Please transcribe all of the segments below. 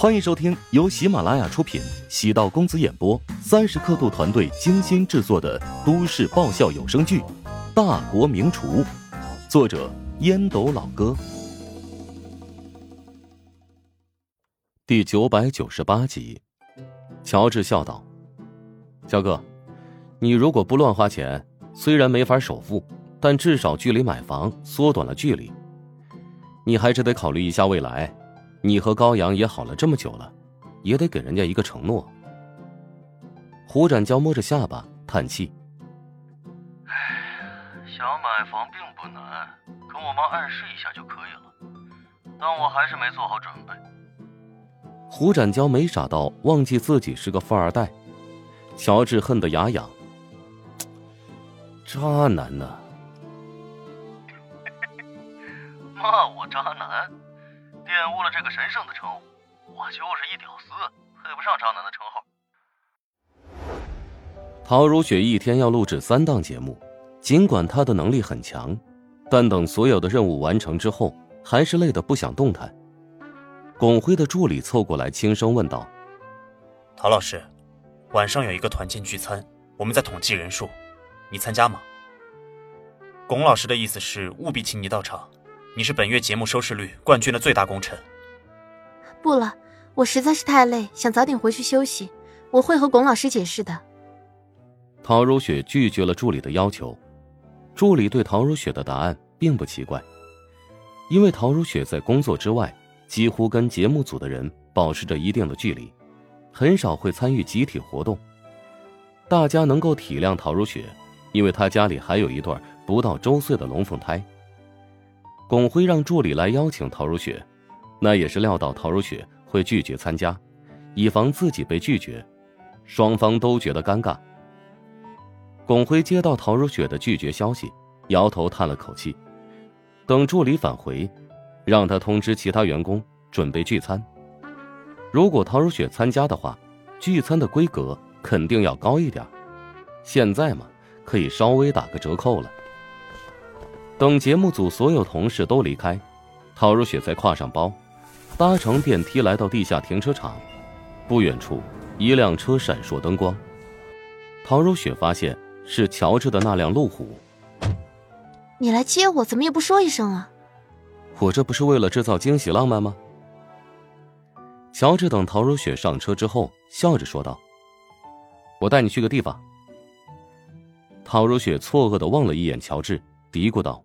欢迎收听由喜马拉雅出品、喜道公子演播、三十刻度团队精心制作的都市爆笑有声剧《大国名厨》，作者烟斗老哥，第九百九十八集。乔治笑道：“肖哥，你如果不乱花钱，虽然没法首付，但至少距离买房缩短了距离。你还是得考虑一下未来。”你和高阳也好了这么久了，也得给人家一个承诺。胡展娇摸着下巴叹气：“哎，想买房并不难，跟我妈暗示一下就可以了。但我还是没做好准备。”胡展娇没傻到忘记自己是个富二代，乔治恨得牙痒：“渣男呢？骂我渣男？”玷污了这个神圣的称呼，我就是一屌丝，配不上渣男的称号。陶如雪一天要录制三档节目，尽管她的能力很强，但等所有的任务完成之后，还是累得不想动弹。巩辉的助理凑过来轻声问道：“陶老师，晚上有一个团建聚餐，我们在统计人数，你参加吗？”巩老师的意思是务必请你到场。你是本月节目收视率冠军的最大功臣。不了，我实在是太累，想早点回去休息。我会和龚老师解释的。陶如雪拒绝了助理的要求。助理对陶如雪的答案并不奇怪，因为陶如雪在工作之外几乎跟节目组的人保持着一定的距离，很少会参与集体活动。大家能够体谅陶如雪，因为她家里还有一对不到周岁的龙凤胎。巩辉让助理来邀请陶如雪，那也是料到陶如雪会拒绝参加，以防自己被拒绝，双方都觉得尴尬。巩辉接到陶如雪的拒绝消息，摇头叹了口气，等助理返回，让他通知其他员工准备聚餐。如果陶如雪参加的话，聚餐的规格肯定要高一点，现在嘛，可以稍微打个折扣了。等节目组所有同事都离开，陶如雪才挎上包，搭乘电梯来到地下停车场。不远处，一辆车闪烁灯光。陶如雪发现是乔治的那辆路虎。你来接我，怎么也不说一声啊？我这不是为了制造惊喜浪漫吗？乔治等陶如雪上车之后，笑着说道：“我带你去个地方。”陶如雪错愕的望了一眼乔治，嘀咕道。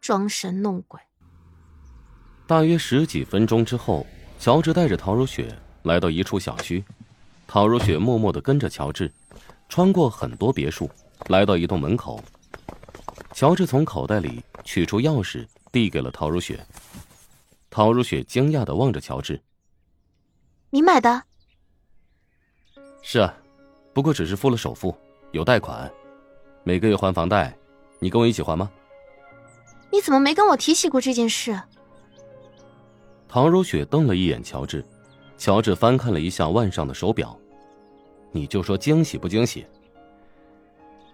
装神弄鬼。大约十几分钟之后，乔治带着陶如雪来到一处小区。陶如雪默默的跟着乔治，穿过很多别墅，来到一栋门口。乔治从口袋里取出钥匙，递给了陶如雪。陶如雪惊讶的望着乔治：“你买的？”“是啊，不过只是付了首付，有贷款，每个月还房贷，你跟我一起还吗？”你怎么没跟我提起过这件事？唐如雪瞪了一眼乔治，乔治翻看了一下腕上的手表，你就说惊喜不惊喜？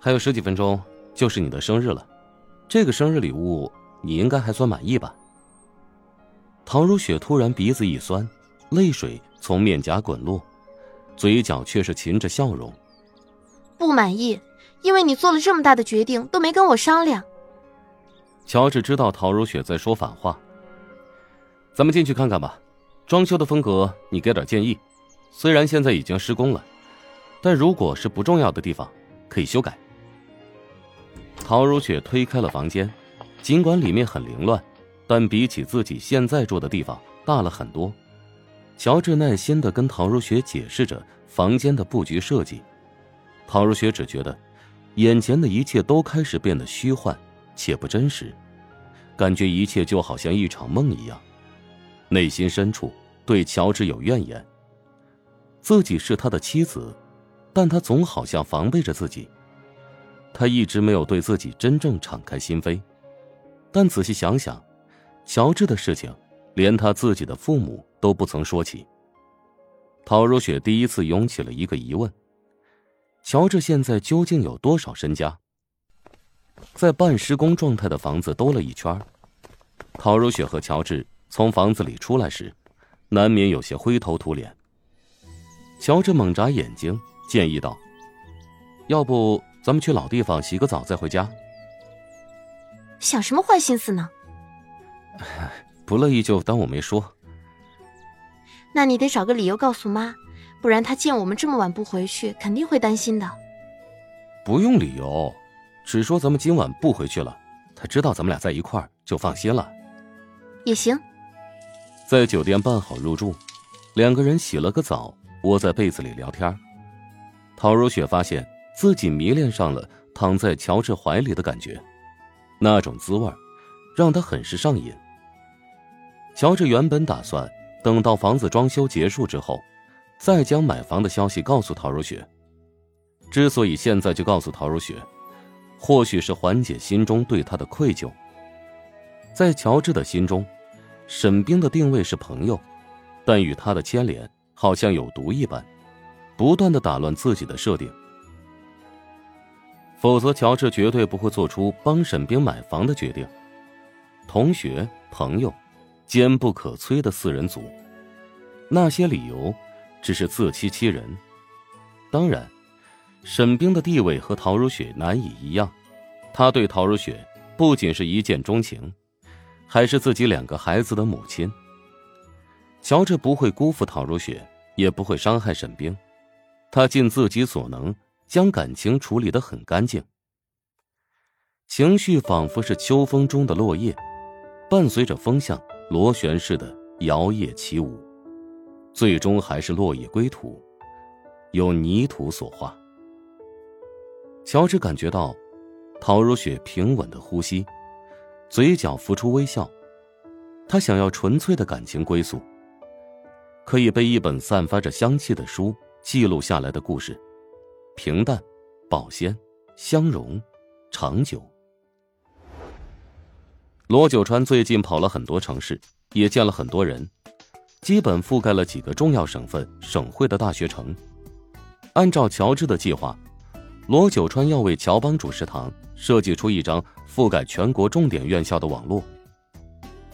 还有十几分钟就是你的生日了，这个生日礼物你应该还算满意吧？唐如雪突然鼻子一酸，泪水从面颊滚落，嘴角却是噙着笑容。不满意，因为你做了这么大的决定都没跟我商量。乔治知道陶如雪在说反话。咱们进去看看吧，装修的风格你给点建议。虽然现在已经施工了，但如果是不重要的地方，可以修改。陶如雪推开了房间，尽管里面很凌乱，但比起自己现在住的地方大了很多。乔治耐心的跟陶如雪解释着房间的布局设计。陶如雪只觉得，眼前的一切都开始变得虚幻。且不真实，感觉一切就好像一场梦一样。内心深处对乔治有怨言。自己是他的妻子，但他总好像防备着自己。他一直没有对自己真正敞开心扉。但仔细想想，乔治的事情，连他自己的父母都不曾说起。陶如雪第一次涌起了一个疑问：乔治现在究竟有多少身家？在半施工状态的房子兜了一圈，陶如雪和乔治从房子里出来时，难免有些灰头土脸。乔治猛眨眼睛，建议道：“要不咱们去老地方洗个澡再回家？”想什么坏心思呢？不乐意就当我没说。那你得找个理由告诉妈，不然她见我们这么晚不回去，肯定会担心的。不用理由，只说咱们今晚不回去了，他知道咱们俩在一块儿就放心了。也行。在酒店办好入住，两个人洗了个澡，窝在被子里聊天。陶如雪发现自己迷恋上了躺在乔治怀里的感觉，那种滋味让她很是上瘾。乔治原本打算等到房子装修结束之后，再将买房的消息告诉陶如雪。之所以现在就告诉陶如雪，或许是缓解心中对他的愧疚。在乔治的心中，沈冰的定位是朋友，但与他的牵连好像有毒一般，不断的打乱自己的设定。否则，乔治绝对不会做出帮沈冰买房的决定。同学、朋友，坚不可摧的四人组，那些理由只是自欺欺人。当然。沈冰的地位和陶如雪难以一样，他对陶如雪不仅是一见钟情，还是自己两个孩子的母亲。乔治不会辜负陶如雪，也不会伤害沈冰，他尽自己所能将感情处理得很干净。情绪仿佛是秋风中的落叶，伴随着风向螺旋似的摇曳起舞，最终还是落叶归土，由泥土所化。乔治感觉到，陶如雪平稳的呼吸，嘴角浮出微笑。他想要纯粹的感情归宿，可以被一本散发着香气的书记录下来的故事，平淡、保鲜、相融、长久。罗九川最近跑了很多城市，也见了很多人，基本覆盖了几个重要省份、省会的大学城。按照乔治的计划。罗九川要为乔帮主食堂设计出一张覆盖全国重点院校的网络。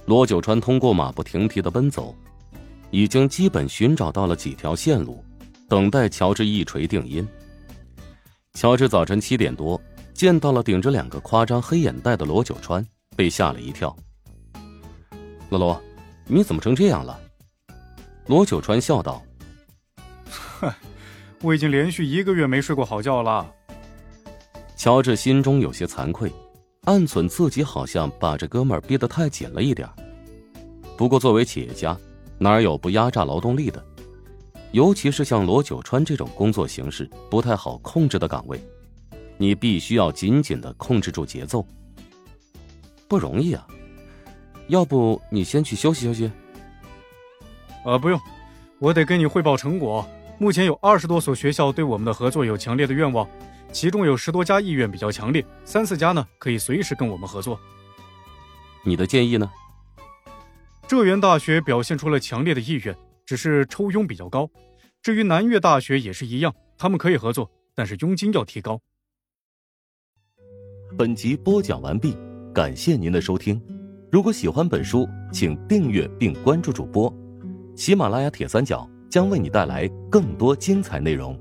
罗九川通过马不停蹄的奔走，已经基本寻找到了几条线路，等待乔治一锤定音。乔治早晨七点多见到了顶着两个夸张黑眼袋的罗九川，被吓了一跳。罗罗，你怎么成这样了？罗九川笑道：“哼，我已经连续一个月没睡过好觉了。”乔治心中有些惭愧，暗忖自己好像把这哥们儿逼得太紧了一点不过作为企业家，哪有不压榨劳动力的？尤其是像罗九川这种工作形式不太好控制的岗位，你必须要紧紧的控制住节奏。不容易啊！要不你先去休息休息？啊，不用，我得跟你汇报成果。目前有二十多所学校对我们的合作有强烈的愿望。其中有十多家意愿比较强烈，三四家呢可以随时跟我们合作。你的建议呢？浙源大学表现出了强烈的意愿，只是抽佣比较高。至于南岳大学也是一样，他们可以合作，但是佣金要提高。本集播讲完毕，感谢您的收听。如果喜欢本书，请订阅并关注主播。喜马拉雅铁三角将为你带来更多精彩内容。